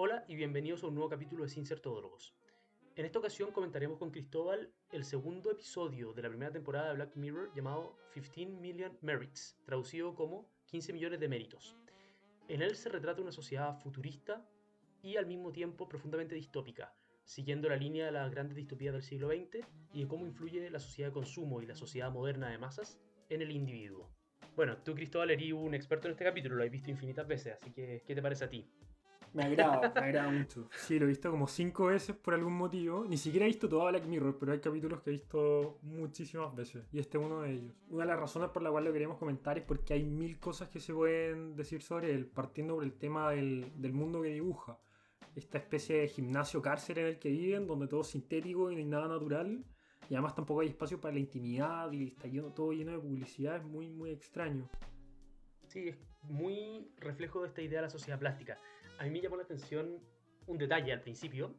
Hola y bienvenidos a un nuevo capítulo de Sin Ser. En esta ocasión comentaremos con Cristóbal el segundo episodio de la primera temporada de Black Mirror llamado 15 Million Merits, traducido como 15 millones de méritos. En él se retrata una sociedad futurista y al mismo tiempo profundamente distópica, siguiendo la línea de las grandes distopías del siglo XX y de cómo influye la sociedad de consumo y la sociedad moderna de masas en el individuo. Bueno, tú Cristóbal eres un experto en este capítulo, lo has visto infinitas veces, así que ¿qué te parece a ti? Me agrada, me agrada mucho. Sí, lo he visto como cinco veces por algún motivo. Ni siquiera he visto toda Black Mirror, pero hay capítulos que he visto muchísimas veces. Y este es uno de ellos. Una de las razones por la cual lo queremos comentar es porque hay mil cosas que se pueden decir sobre él, partiendo por el tema del, del mundo que dibuja. Esta especie de gimnasio cárcel en el que viven, donde todo es sintético y no hay nada natural. Y además tampoco hay espacio para la intimidad y está lleno, todo lleno de publicidad. Es muy, muy extraño. Sí, es muy reflejo de esta idea de la sociedad plástica a mí me llamó la atención un detalle al principio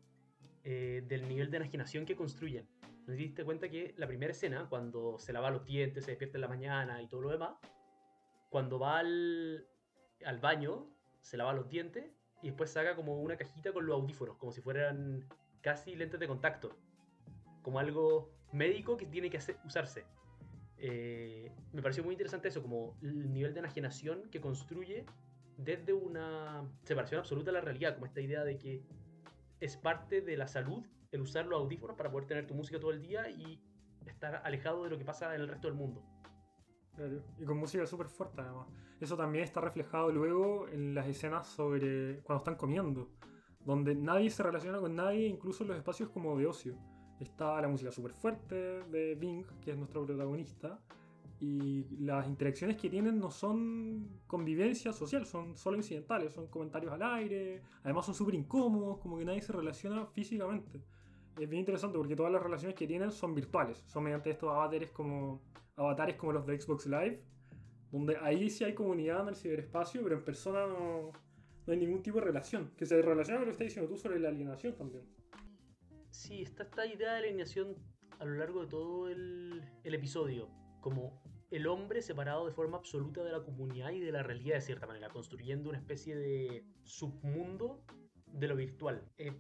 eh, del nivel de enajenación que construyen. ¿No te diste cuenta que la primera escena, cuando se lava los dientes, se despierta en la mañana y todo lo demás, cuando va al, baño, se lava los dientes y después saca como una cajita con los audífonos, como si fueran casi lentes de contacto, como algo médico que tiene que usarse. Eh, me pareció muy interesante eso, como el nivel de enajenación que construye desde una separación absoluta de la realidad, como esta idea de que es parte de la salud el usar los audífonos para poder tener tu música todo el día y estar alejado de lo que pasa en el resto del mundo. Claro. Y con música súper fuerte además. Eso también está reflejado luego en las escenas sobre cuando están comiendo, donde nadie se relaciona con nadie, incluso en los espacios como de ocio. Está la música súper fuerte de Bing, que es nuestro protagonista, y las interacciones que tienen no son convivencia social, son solo incidentales, son comentarios al aire, además son súper incómodos, como que nadie se relaciona físicamente. Es bien interesante porque todas las relaciones que tienen son virtuales, son mediante estos avatares como, avatares como los de Xbox Live, donde ahí sí hay comunidad en el ciberespacio, pero en persona no, no hay ningún tipo de relación, que se relaciona con lo que estás diciendo tú sobre la alienación también. Sí, está esta idea de alienación a lo largo de todo el, el episodio como el hombre separado de forma absoluta de la comunidad y de la realidad de cierta manera, construyendo una especie de submundo de lo virtual. Eh,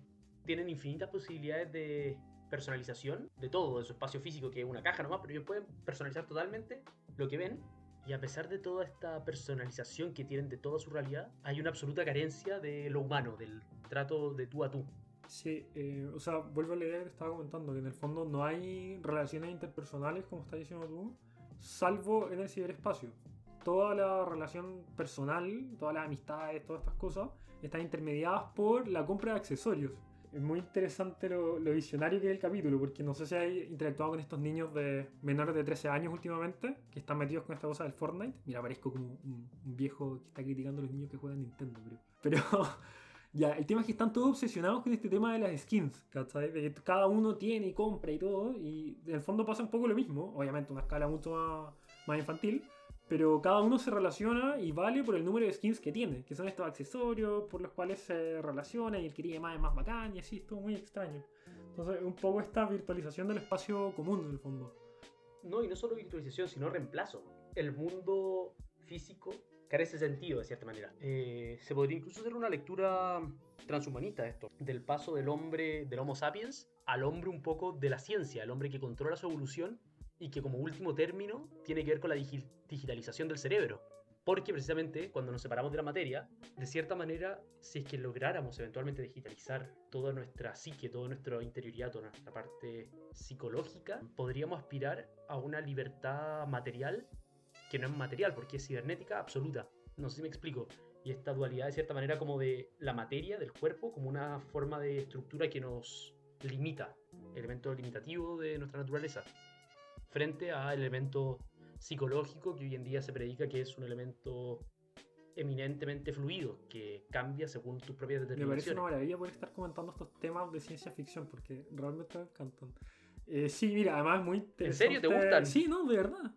tienen infinitas posibilidades de personalización de todo, de su espacio físico, que es una caja nomás, pero ellos pueden personalizar totalmente lo que ven. Y a pesar de toda esta personalización que tienen de toda su realidad, hay una absoluta carencia de lo humano, del trato de tú a tú. Sí, eh, o sea, vuelvo a leer que estaba comentando, que en el fondo no hay relaciones interpersonales, como estás diciendo tú, salvo en el ciberespacio. Toda la relación personal, todas las amistades, todas estas cosas, están intermediadas por la compra de accesorios. Es muy interesante lo, visionario que es el capítulo, porque no sé si hay interactuado con estos niños de menores de 13 años últimamente, que están metidos con esta cosa del Fortnite. Mira, parezco como un, viejo que está criticando a los niños que juegan Nintendo, pero... Pero ya, el tema es que están todos obsesionados con este tema de las skins, ¿cachai? De que cada uno tiene y compra y todo, y en el fondo pasa un poco lo mismo, obviamente una escala mucho más, más infantil, pero cada uno se relaciona y vale por el número de skins que tiene, que son estos accesorios por los cuales se relaciona y el que tiene más es más bacán y así, es todo muy extraño. Entonces, un poco esta virtualización del espacio común en el fondo. No, y no solo virtualización, sino reemplazo. El mundo físico carece sentido de cierta manera. Eh, se podría incluso hacer una lectura transhumanista de esto, del paso del hombre, del Homo sapiens, al hombre un poco de la ciencia, el hombre que controla su evolución y que como último término tiene que ver con la digitalización del cerebro. Porque precisamente cuando nos separamos de la materia, de cierta manera, si es que lográramos eventualmente digitalizar toda nuestra psique, toda nuestra interioridad, toda nuestra parte psicológica, podríamos aspirar a una libertad material que no es material, porque es cibernética absoluta. No sé si me explico. Y esta dualidad de cierta manera como de la materia, del cuerpo, como una forma de estructura que nos limita, elemento limitativo de nuestra naturaleza, frente al elemento psicológico que hoy en día se predica que es un elemento eminentemente fluido, que cambia según tus propias determinaciones. Me parece una maravilla poder estar comentando estos temas de ciencia ficción, porque realmente me encantan. Eh, sí, mira, además es muy interesante. ¿En serio te gustan? Sí, no, de verdad.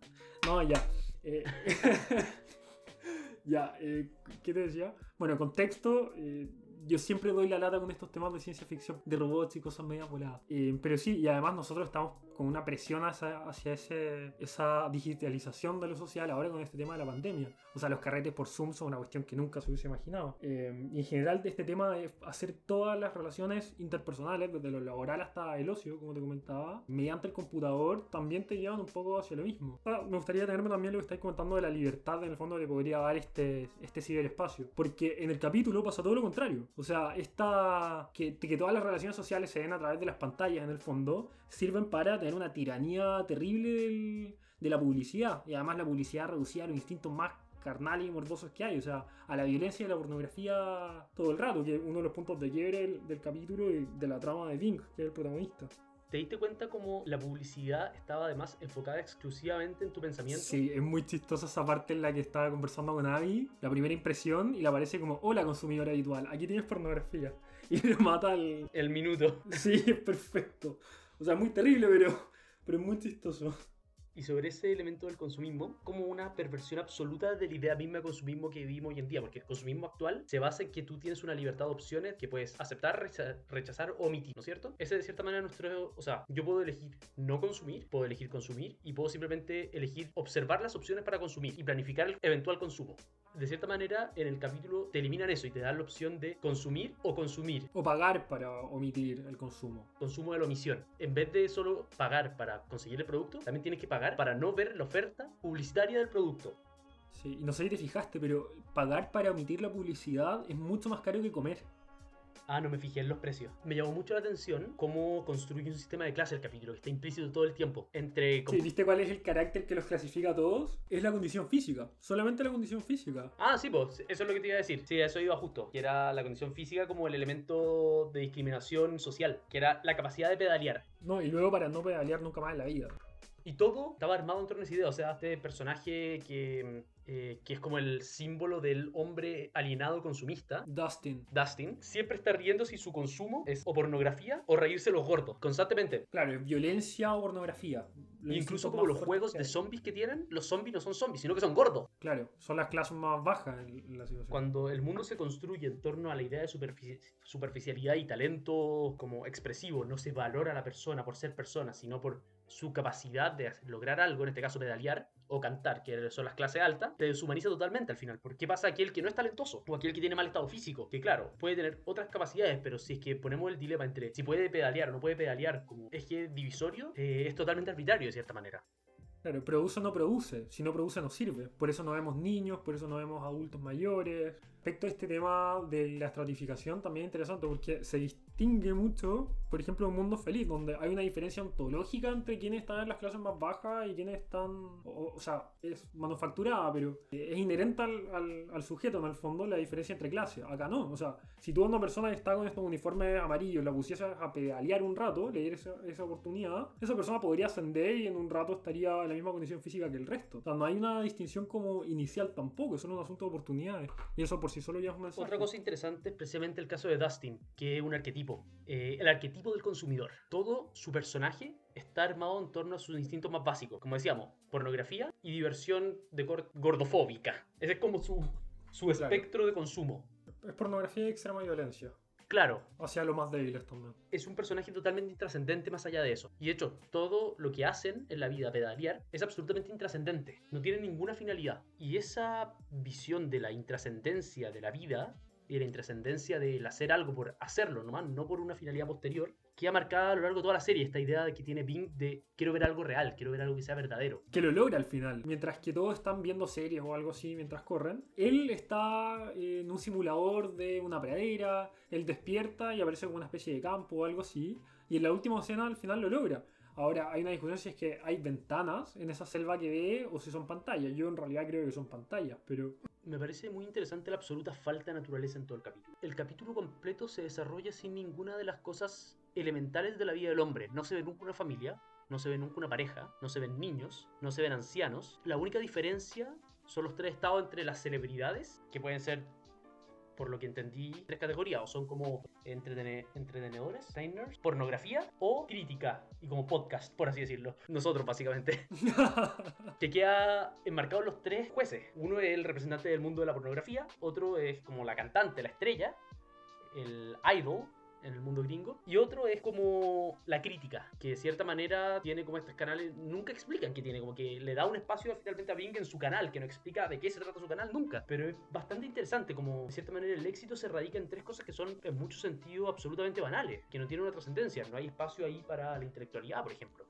No, ya. Eh, ya, eh, ¿qué te decía? Bueno, contexto, eh, yo siempre doy la lata con estos temas de ciencia ficción, de robots y cosas medio voladas. pero sí, y además nosotros estamos con una presión hacia, hacia ese, esa digitalización de lo social ahora con este tema de la pandemia. O sea, los carretes por Zoom son una cuestión que nunca se hubiese imaginado. Eh, y en general, este tema de hacer todas las relaciones interpersonales, desde lo laboral hasta el ocio, como te comentaba, mediante el computador, también te llevan un poco hacia lo mismo. Ah, me gustaría tenerme también lo que estáis comentando de la libertad, en el fondo, que podría dar este, este ciberespacio. Porque en el capítulo pasa todo lo contrario. O sea, esta, que, que todas las relaciones sociales se den a través de las pantallas, en el fondo, sirven para tener una tiranía terrible del, de la publicidad. Y además la publicidad reducida a los instintos más carnales y morbosos que hay, o sea, a la violencia y la pornografía todo el rato, que es uno de los puntos de quiebre del, del capítulo y de la trama de Bing, que es el protagonista. ¿Te diste cuenta cómo la publicidad estaba además enfocada exclusivamente en tu pensamiento? Sí, es muy chistosa esa parte en la que estaba conversando con Abby, la primera impresión, y le aparece como, hola consumidora habitual, aquí tienes pornografía. Y le mata el... El minuto. Sí, es perfecto. O sea, muy terrible, pero, pero muy chistoso. Y sobre ese elemento del consumismo, como una perversión absoluta de la idea misma de consumismo que vivimos hoy en día, porque el consumismo actual se basa en que tú tienes una libertad de opciones que puedes aceptar, recha- rechazar o omitir, ¿no es cierto? Ese de cierta manera nuestro, o sea, yo puedo elegir no consumir, puedo elegir consumir y puedo simplemente elegir observar las opciones para consumir y planificar el eventual consumo. De cierta manera, en el capítulo te eliminan eso y te dan la opción de consumir o consumir, O pagar para omitir el consumo. consumo de la omisión. En vez de solo pagar para conseguir el producto, también tienes que pagar para no ver la oferta publicitaria del producto. Sí, y no sé si te fijaste, pero pagar para omitir la publicidad es mucho más caro que comer. Ah, no me fijé en los precios. Me llamó mucho la atención cómo construye un sistema de clase el capítulo, que está implícito todo el tiempo. Entre... Sí, ¿Viste cuál es el carácter que los clasifica a todos? Es la condición física. Solamente la condición física. Ah, sí, pues, eso es lo que te iba a decir. Sí, eso iba justo. Que era la condición física como el elemento de discriminación social, que era la capacidad de pedalear. No, y luego para no pedalear nunca más en la vida. Y todo estaba armado en torno a esa idea. O sea, este personaje que, eh, que es como el símbolo del hombre alienado consumista, Dustin. Dustin, siempre está riendo si su consumo es o pornografía o reírse los gordos, constantemente. Claro, violencia o pornografía. Incluso como los juegos de zombies que tienen, los zombies no son zombies, sino que son gordos. Claro, son las clases más bajas en, en la situación. Cuando el mundo se construye en torno a la idea de superfici- superficialidad y talento como expresivo, no se valora a la persona por ser persona, sino por su capacidad de lograr algo, en este caso pedalear o cantar, que son las clases altas, te deshumaniza totalmente al final. ¿Por qué pasa aquel que no es talentoso? O aquel que tiene mal estado físico, que claro, puede tener otras capacidades, pero si es que ponemos el dilema entre si puede pedalear o no puede pedalear como eje divisorio, eh, es totalmente arbitrario de cierta manera. Claro, produce o no produce. Si no produce, no sirve. Por eso no vemos niños, por eso no vemos adultos mayores. Respecto a este tema de la estratificación, también es interesante porque se distingue mucho, por ejemplo, un mundo feliz, donde hay una diferencia ontológica entre quienes están en las clases más bajas y quienes están. O, o sea, es manufacturada, pero es inherente al, al- al sujeto, en el fondo, la diferencia entre clases. Acá no. O sea, si tú a una persona que está con estos uniformes amarillos la pusieses a pedalear un rato, le dieras esa, esa oportunidad, esa persona podría ascender y en un rato estaría en la misma condición física que el resto. O sea, no hay una distinción como inicial tampoco, es solo un asunto de oportunidades. Y eso por sí solo ya es un mensaje. Otra cosa interesante es precisamente el caso de Dustin, que es un arquetipo. Eh, el arquetipo del consumidor. Todo su personaje está armado en torno a sus instintos más básicos. Como decíamos, pornografía y diversión de gordofóbica. Ese es como su, su Claro. espectro de consumo. Es pornografía y extrema violencia. Claro, Hacia los más débiles también. es un personaje totalmente intrascendente más allá de eso. Y de hecho, todo lo que hacen en la vida, pedalear, es absolutamente intrascendente. No tiene ninguna finalidad. Y esa visión de la intrascendencia de la vida y la intrascendencia del hacer algo por hacerlo nomás, no por una finalidad posterior, queda marcada a lo largo de toda la serie. Esta idea de que tiene Bing de quiero ver algo real, quiero ver algo que sea verdadero. que lo logra al final. Mientras que todos están viendo series o algo así mientras corren, él está en un simulador de una pradera, él despierta y aparece como una especie de campo o algo así, y en la última escena al final lo logra. Ahora, hay una discusión si es que hay ventanas en esa selva que ve o si son pantallas. Yo en realidad creo que son pantallas, pero Me parece muy interesante la absoluta falta de naturaleza en todo el capítulo. El capítulo completo se desarrolla sin ninguna de las cosas elementales de la vida del hombre. No se ve nunca una familia, no se ve nunca una pareja, no se ven niños, no se ven ancianos. La única diferencia son los tres estados entre las celebridades, que pueden ser, por lo que entendí, tres categorías, o son como entretene- entretenedores, entertainers, pornografía o crítica, y como podcast, por así decirlo. Nosotros, básicamente que queda enmarcado en los tres jueces. Uno es el representante del mundo de la pornografía, otro es como la cantante, la estrella, el idol, en el mundo gringo. Y otro es como la crítica, que de cierta manera tiene como estos canales, nunca explican que tiene, como que le da un espacio finalmente a Bing en su canal, que no explica de qué se trata su canal nunca. Pero es bastante interesante, como de cierta manera el éxito se radica en tres cosas que son en mucho sentido absolutamente banales, que no tienen una trascendencia. No hay espacio ahí para la intelectualidad, por ejemplo.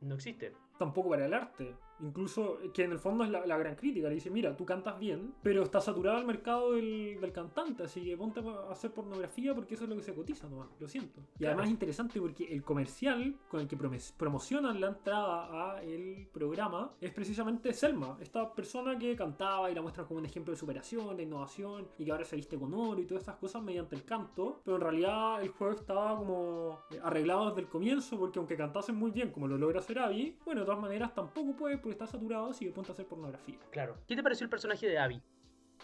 No existe. Tampoco para el arte. Incluso, que en el fondo es la, la gran crítica. Le dice, mira, tú cantas bien, pero está saturado el mercado del, del, cantante, así que ponte a hacer pornografía porque eso es lo que se cotiza nomás, lo siento. Y Claro. además es interesante porque el comercial con el que promocionan la entrada a el programa es precisamente Selma, esta persona que cantaba y la muestran como un ejemplo de superación, de innovación, y que ahora se viste con oro y todas estas cosas mediante el canto, pero en realidad el juego estaba como arreglado desde el comienzo porque aunque cantasen muy bien como lo logra hacer Abby, bueno, todas maneras tampoco puede porque está saturado así que ponte a hacer pornografía. Claro. ¿Qué te pareció el personaje de Abby?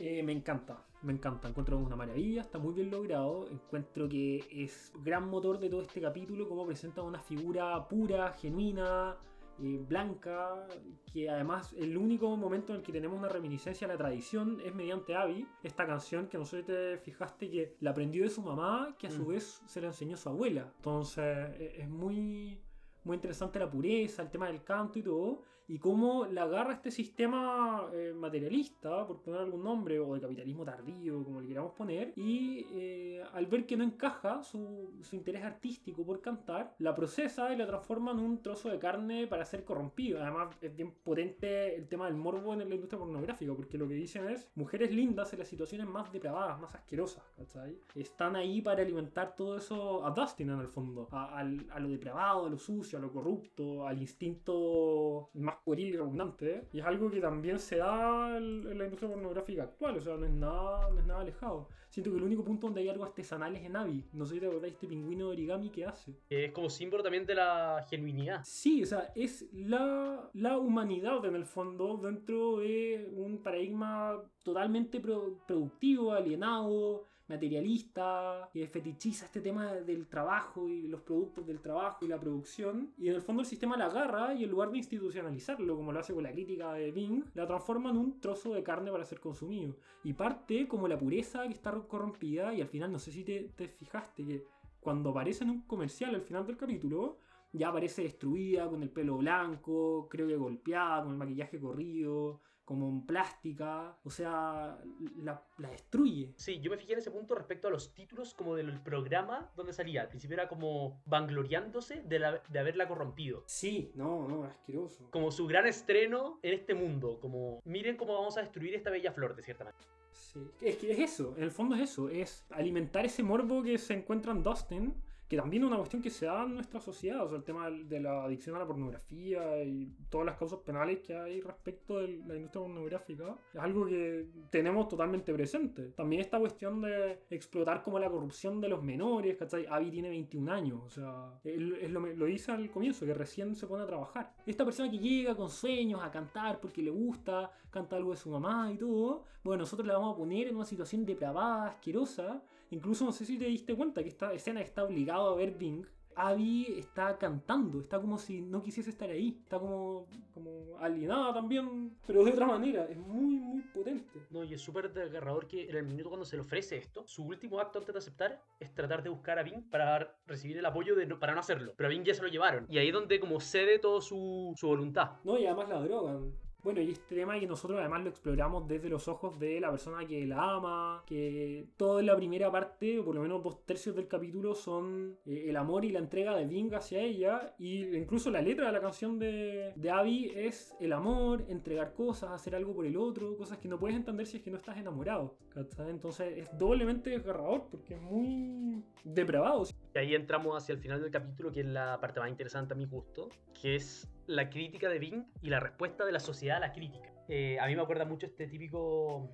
Eh, me encanta, me encanta. Encuentro una maravilla, está muy bien logrado. Encuentro que es gran motor de todo este capítulo, como presenta una figura pura, genuina, eh, blanca, que además el único momento en el que tenemos una reminiscencia a la tradición es mediante Abby, esta canción que no sé si te fijaste que la aprendió de su mamá, que a su Mm. vez se la enseñó su abuela. Entonces e- es muy, muy interesante la pureza, el tema del canto y todo y cómo la agarra este sistema eh, materialista, por poner algún nombre, o de capitalismo tardío, como le queramos poner, y eh, al ver que no encaja su, su interés artístico por cantar, la procesa y la transforma en un trozo de carne para ser corrompido. Además, es bien potente el tema del morbo en la industria pornográfica, porque lo que dicen es mujeres lindas en las situaciones más depravadas, más asquerosas, ¿cachai? Están ahí para alimentar todo eso a Dustin en el fondo, a, al- a lo depravado, a lo sucio, a lo corrupto, al instinto más pueril y repugnante. Y es algo que también se da en, la industria pornográfica actual, o sea, no es nada, no es nada alejado. Siento que el único punto donde hay algo artesanal es en Abby. No sé si te acordáis de este pingüino de origami que hace. Es como símbolo también de la genuinidad. Sí, o sea, es la, la humanidad en el fondo dentro de un paradigma totalmente pro- productivo, alienado, materialista, que fetichiza este tema del trabajo y los productos del trabajo y la producción. Y en el fondo el sistema la agarra y en lugar de institucionalizarlo, como lo hace con la crítica de Bing, la transforma en un trozo de carne para ser consumido. Y parte como la pureza que está corrompida y al final no sé si te, te fijaste que cuando aparece en un comercial al final del capítulo, ya aparece destruida, con el pelo blanco, creo que golpeada, con el maquillaje corrido, como en plástica. O sea, la, la destruye. Sí, yo me fijé en ese punto respecto a los títulos como del programa donde salía. Al principio era como vangloriándose de, la- de haberla corrompido. Sí, no, no, asqueroso. Como su gran estreno en este mundo. Como, miren cómo vamos a destruir esta bella flor, de cierta manera. Sí. Es que es eso, en el fondo es eso, es alimentar ese morbo que se encuentra en Dustin, que también es una cuestión que se da en nuestra sociedad, o sea, el tema de la adicción a la pornografía y todas las causas penales que hay respecto de la industria pornográfica, es algo que tenemos totalmente presente. También esta cuestión de explotar como la corrupción de los menores, ¿cachai? Abby tiene 21 años, o sea, él- es lo, lo dice al comienzo, que recién se pone a trabajar. Esta persona que llega con sueños a cantar porque le gusta, canta algo de su mamá y todo, bueno, nosotros la vamos a poner en una situación depravada, asquerosa. Incluso no sé si te diste cuenta que esta escena está obligado a ver Bing. Abby está cantando, está como si no quisiese estar ahí, está como, como alienada también, pero de otra manera, es muy, muy potente. No, y es súper desgarrador que en el minuto cuando se le ofrece esto, su último acto antes de aceptar es tratar de buscar a Bing para recibir el apoyo de no- para no hacerlo. Pero a Bing ya se lo llevaron. Y ahí es donde como cede todo su, su voluntad. No, y además la drogan. Bueno, y este tema que nosotros además lo exploramos desde los ojos de la persona que la ama, que toda la primera parte, o por lo menos dos tercios del capítulo, son eh, el amor y la entrega de Bing hacia ella, y incluso la letra de la canción de, de Abby es el amor, entregar cosas, hacer algo por el otro, cosas que no puedes entender si es que no estás enamorado. Entonces es doblemente desgarrador, porque es muy depravado. Y ahí entramos hacia el final del capítulo, que es la parte más interesante a mi gusto, que es la crítica de Bing y la respuesta de la sociedad a la crítica. Eh, a mí me acuerda mucho este típico,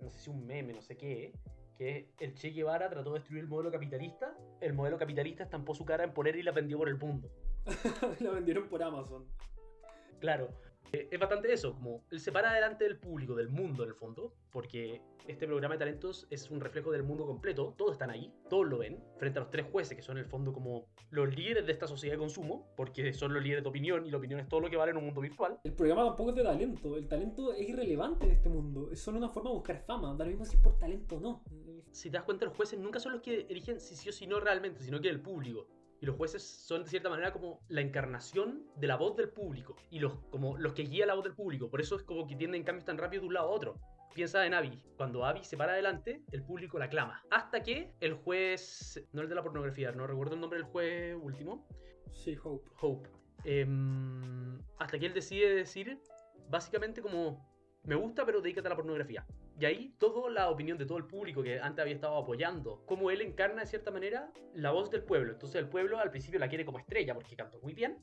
no sé si un meme, no sé qué, que el Che Guevara trató de destruir el modelo capitalista, el modelo capitalista estampó su cara en polera y la vendió por el mundo. la vendieron por Amazon. Claro, eh, es bastante eso, como él se para delante del público, del mundo en el fondo, porque este programa de talentos es un reflejo del mundo completo, todos están ahí, todos lo ven, frente a los tres jueces que son en el fondo como los líderes de esta sociedad de consumo, porque son los líderes de opinión y la opinión es todo lo que vale en un mundo virtual. El programa tampoco es de talento. El talento es irrelevante en este mundo. Es solo una forma de buscar fama. Da lo mismo si es por talento o no. Si te das cuenta, los jueces nunca son los que eligen si sí o si no realmente, sino que el público. Y los jueces son de cierta manera como la encarnación de la voz del público. Y los, como los que guían la voz del público. Por eso es como que tienden cambios tan rápido de un lado a otro. Piensa en Abby. Cuando Abby se para adelante, el público la clama. Hasta que el juez, no el de la pornografía, no recuerdo el nombre del juez último. Sí, Hope. Hope. Em, hasta que él decide decir, básicamente como, me gusta, pero dedícate a la pornografía. Y ahí toda la opinión de todo el público que antes había estado apoyando, como él encarna de cierta manera la voz del pueblo. Entonces el pueblo al principio la quiere como estrella porque canta muy bien,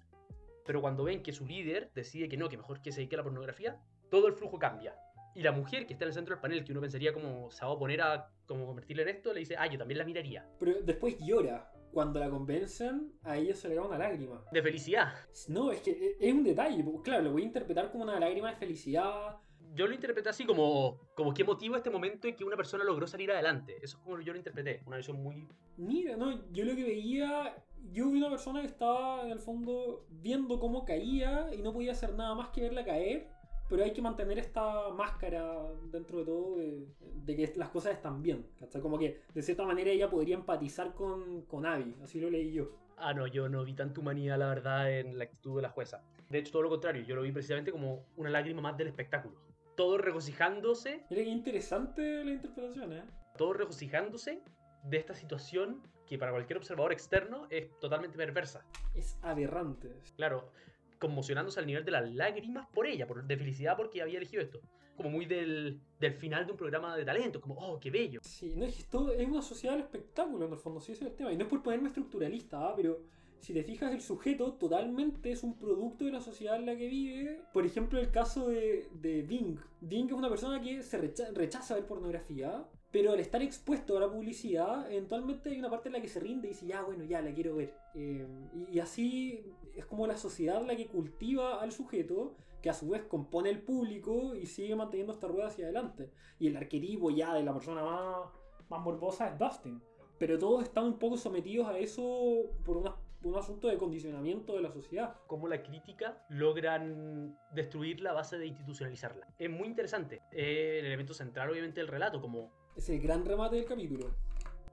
pero cuando ven que su líder decide que no, que mejor que se dedique a la pornografía, todo el flujo cambia. Y la mujer que está en el centro del panel, que uno pensaría como se va a poner a como convertirla en esto, le dice, ah, yo también la miraría. Pero después llora. Cuando la convencen, a ella se le da una lágrima. De felicidad. No, es que e, es un detalle. Claro, lo voy a interpretar como una lágrima de felicidad. Yo lo interpreté así como, como qué motiva este momento en que una persona logró salir adelante. Eso es como yo lo interpreté. Una visión muy... Mira, no, yo lo que veía, yo vi una persona que estaba en el fondo viendo cómo caía y no podía hacer nada más que verla caer, pero hay que mantener esta máscara dentro de todo de, de que las cosas están bien. ¿cachai? Como que de cierta manera ella podría empatizar con, con Abby, así lo leí yo. Ah, no, yo no vi tanta humanidad, la verdad, en la actitud de la jueza. De hecho, todo lo contrario, yo lo vi precisamente como una lágrima más del espectáculo. Todos regocijándose, Mira qué interesante la interpretación, ¿eh? todos regocijándose de esta situación que para cualquier observador externo es totalmente perversa. Es aberrante. Claro, conmocionándose al nivel de las lágrimas por ella, por, de felicidad porque había elegido esto. Como muy del, del final de un programa de talentos, como, oh, qué bello. Sí, no es que todo es una sociedad del espectáculo en el fondo, sí, ese es el tema. Y no es por ponerme estructuralista, ¿ah? pero si te fijas, el sujeto totalmente es un producto de la sociedad en la que vive. Por ejemplo, el caso de, de Bing. Bing es una persona que se recha- rechaza ver pornografía, pero al estar expuesto a la publicidad, eventualmente hay una parte en la que se rinde y dice, ya, bueno, ya, la quiero ver. Eh, y, y así es como la sociedad la que cultiva al sujeto, que a su vez compone el público y sigue manteniendo esta rueda hacia adelante. Y el arquetipo ya de la persona más, más morbosa es Dustin. Pero todos están un poco sometidos a eso por una- un asunto de condicionamiento de la sociedad. Cómo la crítica logran destruirla a base de institucionalizarla. Es muy interesante. Es el elemento central, obviamente, del relato, como Es el gran remate del capítulo.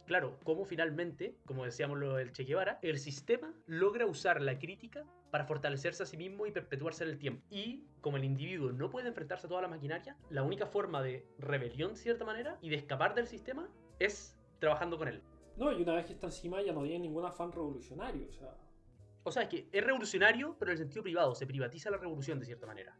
claro, cómo finalmente, como decíamos lo del Che Guevara, el sistema logra usar la crítica para fortalecerse a sí mismo y perpetuarse en el tiempo. Y como el individuo no puede enfrentarse a toda la maquinaria, la única forma de rebelión, de cierta manera, y de escapar del sistema es trabajando con él. No, y una vez que está encima ya no tiene ningún afán revolucionario. O sea, O sea, es que es revolucionario, pero en el sentido privado, se privatiza la revolución de cierta manera.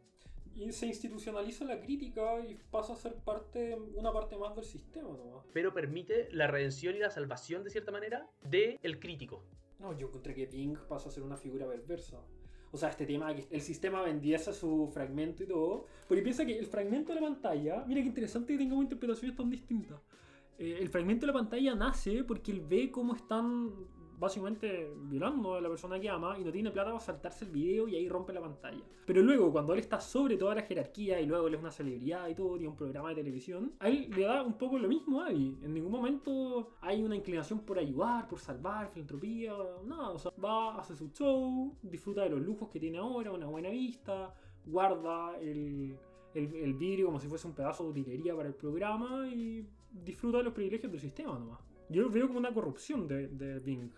y se institucionaliza la crítica y pasa a ser parte, una parte más del sistema nomás. Pero permite la redención y la salvación, de cierta manera, del el crítico. No, yo encontré que Pink pasa a ser una figura perversa. O sea, este tema de que el sistema vendiese su fragmento y todo. Porque piensa que el fragmento de la pantalla, mira qué interesante que tengamos interpretaciones tan distintas. Eh, el fragmento de la pantalla nace porque él ve cómo están básicamente violando a la persona que ama y no tiene plata para saltarse el video y ahí rompe la pantalla. Pero luego, cuando él está sobre toda la jerarquía y luego él es una celebridad y todo, tiene un programa de televisión, a él le da un poco lo mismo a Abby. En ningún momento hay una inclinación por ayudar, por salvar, filantropía, nada. O sea, va, hace su show, disfruta de los lujos que tiene ahora, una buena vista, guarda el, el, el vidrio como si fuese un pedazo de utilería para el programa y disfruta de los privilegios del sistema nomás. Yo lo veo como una corrupción de, de Bing.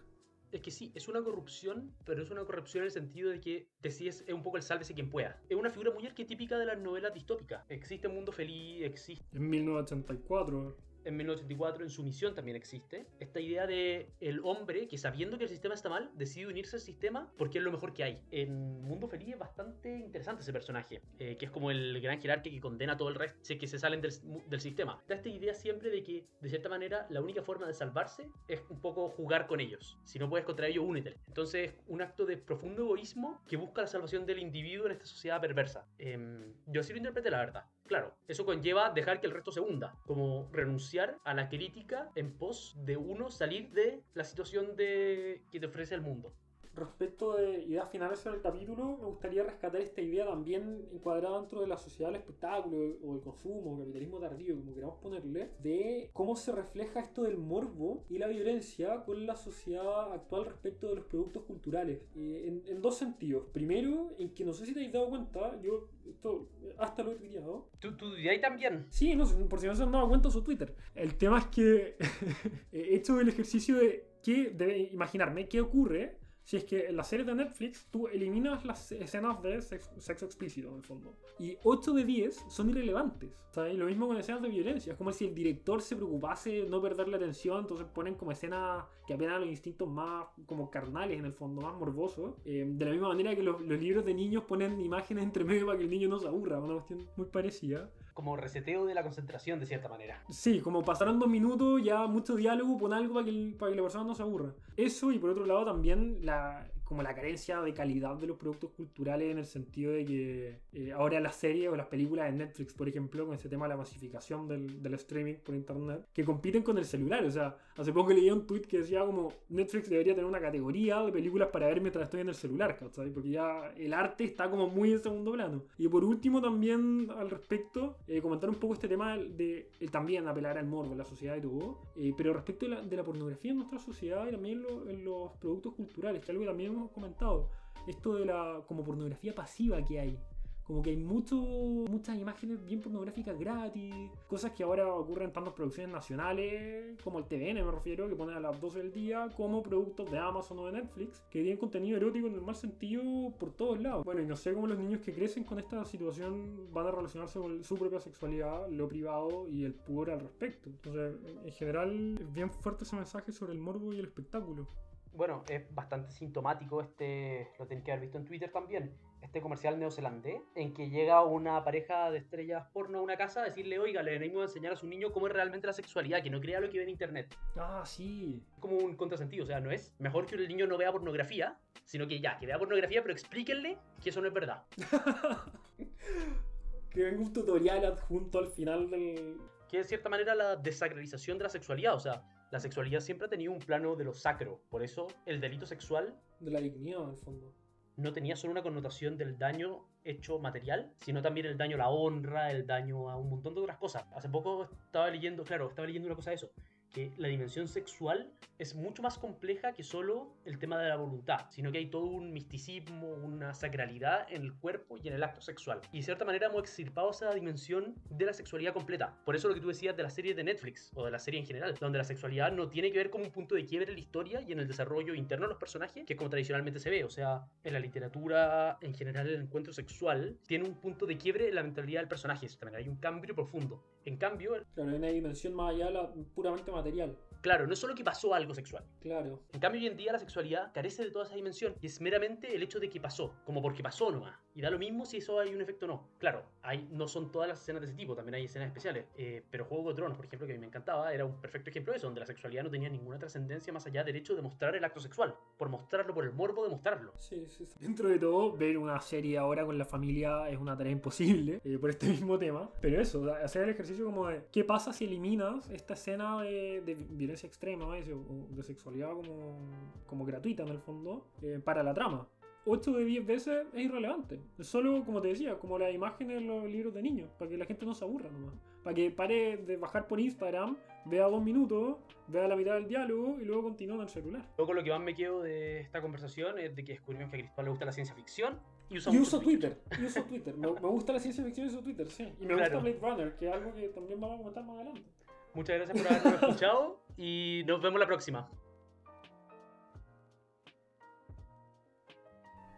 Es que sí, es una corrupción, pero es una corrupción en el sentido de que decides es un poco el sálvese quien pueda. Es una figura muy arquetípica de las novelas distópicas. Existe un mundo feliz, existe En 1984. En 1984 en su misión también existe esta idea de el hombre que sabiendo que el sistema está mal decide unirse al sistema porque es lo mejor que hay. En Mundo Feliz es bastante interesante ese personaje eh, que es como el gran jerarca que condena a todo el resto que se salen del, sistema. Da esta idea siempre de que de cierta manera la única forma de salvarse es un poco jugar con ellos. Si no puedes contra ellos únete. Entonces un acto de profundo egoísmo que busca la salvación del individuo en esta sociedad perversa. Em, yo así lo interpreté la verdad Claro, eso conlleva dejar que el resto se hunda, como renunciar a la crítica en pos de uno salir de la situación de que te ofrece el mundo. Respecto de ideas finales en el capítulo, me gustaría rescatar esta idea también encuadrada dentro de la sociedad del espectáculo o el consumo, capitalismo tardío, como queramos ponerle, de cómo se refleja esto del morbo y la violencia con la sociedad actual respecto de los productos culturales. Eh, en, dos sentidos. Primero, en que no sé si te habéis dado cuenta, yo esto hasta lo he tuiteado. ¿Tú, tú ahí también? Sí, no, por si no se han dado cuenta su Twitter. El tema es que he hecho el ejercicio de que, de imaginarme qué ocurre si es que en la serie de Netflix tú eliminas las escenas de sexo, explícito, en el fondo. Y 8 de 10 son irrelevantes. ¿sabes? Lo mismo con escenas de violencia. Es como si el director se preocupase no perder la atención, entonces ponen como escenas que apelan a los instintos más como carnales, en el fondo, más morbosos. Eh, de la misma manera que los, libros de niños ponen imágenes entre medio para que el niño no se aburra. Una cuestión muy parecida como reseteo de la concentración de cierta manera. Sí, como pasaron dos minutos, ya mucho diálogo, pon algo para que, para que la persona no se aburra. Eso y por otro lado también la, como la carencia de calidad de los productos culturales en el sentido de que eh, ahora las series o las películas de Netflix, por ejemplo, con ese tema de la masificación del, del, streaming por internet, que compiten con el celular. O sea, hace poco leí un tweet que decía como Netflix debería tener una categoría de películas para ver mientras estoy en el celular, ¿sabes? Porque ya el arte está como muy en segundo plano. Y por último también al respecto, eh, comentar un poco este tema de también apelar al morbo la sociedad y todo, eh, pero respecto de la, de la, pornografía en nuestra sociedad y también en los productos culturales, que algo que también comentado. Esto de la como pornografía pasiva que hay. Como que hay mucho, muchas imágenes bien pornográficas gratis, cosas que ahora ocurren en tantas producciones nacionales, como el TVN me refiero, que ponen a las 12 del día, como productos de Amazon o de Netflix, que tienen contenido erótico en el mal sentido por todos lados. Bueno, y no sé cómo los niños que crecen con esta situación van a relacionarse con su propia sexualidad, lo privado y el pudor al respecto. Entonces, en general, es bien fuerte ese mensaje sobre el morbo y el espectáculo bueno, es bastante sintomático este, lo tenéis que haber visto en Twitter también, este comercial neozelandés en que llega una pareja de estrellas porno a una casa a decirle, oiga, le venimos a enseñar a su niño cómo es realmente la sexualidad, que no crea lo que ve en internet. Ah, sí. Como un contrasentido, o sea, no es mejor que el niño no vea pornografía, sino que ya, que vea pornografía, pero explíquenle que eso no es verdad. que venga un tutorial adjunto al final del... Que de cierta manera la desacralización de la sexualidad, o sea, la sexualidad siempre ha tenido un plano de lo sacro. Por eso el delito sexual... De la dignidad, en el fondo. No tenía solo una connotación del daño hecho material, sino también el daño a la honra, el daño a un montón de otras cosas. Hace poco estaba leyendo, claro, estaba leyendo una cosa de eso, que la dimensión sexual es mucho más compleja que solo el tema de la voluntad, sino que hay todo un misticismo, una sacralidad en el cuerpo y en el acto sexual. Y de cierta manera hemos extirpado esa dimensión de la sexualidad completa. Por eso lo que tú decías de la serie de Netflix o de la serie en general, donde la sexualidad no tiene que ver con un punto de quiebre en la historia y en el desarrollo interno de los personajes, que es como tradicionalmente se ve. O sea, en la literatura en general el encuentro sexual tiene un punto de quiebre en la mentalidad del personaje. También hay un cambio profundo. En cambio... Claro, hay una dimensión más allá, la, puramente material. Claro, no es solo que pasó algo sexual. Claro. En cambio, hoy en día la sexualidad carece de toda esa dimensión y es meramente el hecho de que pasó, como porque pasó nomás. Y da lo mismo si eso hay un efecto o no. Claro, hay, no son todas las escenas de ese tipo, también hay escenas especiales. Eh, pero Juego de Tronos, por ejemplo, que a mí me encantaba, era un perfecto ejemplo de eso, donde la sexualidad no tenía ninguna trascendencia más allá del hecho de mostrar el acto sexual. Por mostrarlo, por el morbo de mostrarlo. Sí, sí, sí. Dentro de todo, ver una serie ahora con la familia es una tarea imposible eh, por este mismo tema. Pero eso, hacer el ejercicio como de qué pasa si eliminas esta escena de, de violencia extrema, eso de sexualidad como, como gratuita en el fondo, eh, para la trama. 8 de 10 veces es irrelevante. Es solo, como te decía, como la imagen en los libros de niños, para que la gente no se aburra nomás. Para que pare de bajar por Instagram, vea dos minutos, vea la mitad del diálogo y luego continúe en el celular. Luego lo que más me quedo de esta conversación es de que descubrimos que a Cristóbal le gusta la ciencia ficción y usa uso Twitter. Y uso Twitter. me, gusta la ciencia ficción y uso Twitter, sí. Y me gusta Blade Runner, que es algo que también vamos a comentar más adelante. Muchas gracias por habernos escuchado y nos vemos la próxima.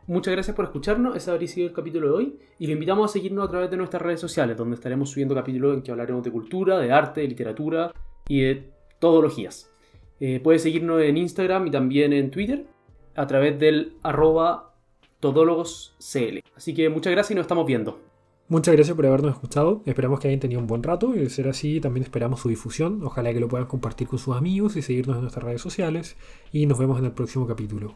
Muchas gracias por escucharnos, ese habría sido el capítulo de hoy y le invitamos a seguirnos a través de nuestras redes sociales donde estaremos subiendo capítulos en que hablaremos de cultura, de arte, de literatura y de todologías. Eh, puedes seguirnos en Instagram y también en Twitter a través del arroba todólogoscl. Así que muchas gracias y nos estamos viendo. Muchas gracias por habernos escuchado. Esperamos que hayan tenido un buen rato y de ser así también esperamos su difusión. Ojalá que lo puedan compartir con sus amigos y seguirnos en nuestras redes sociales. Y nos vemos en el próximo capítulo.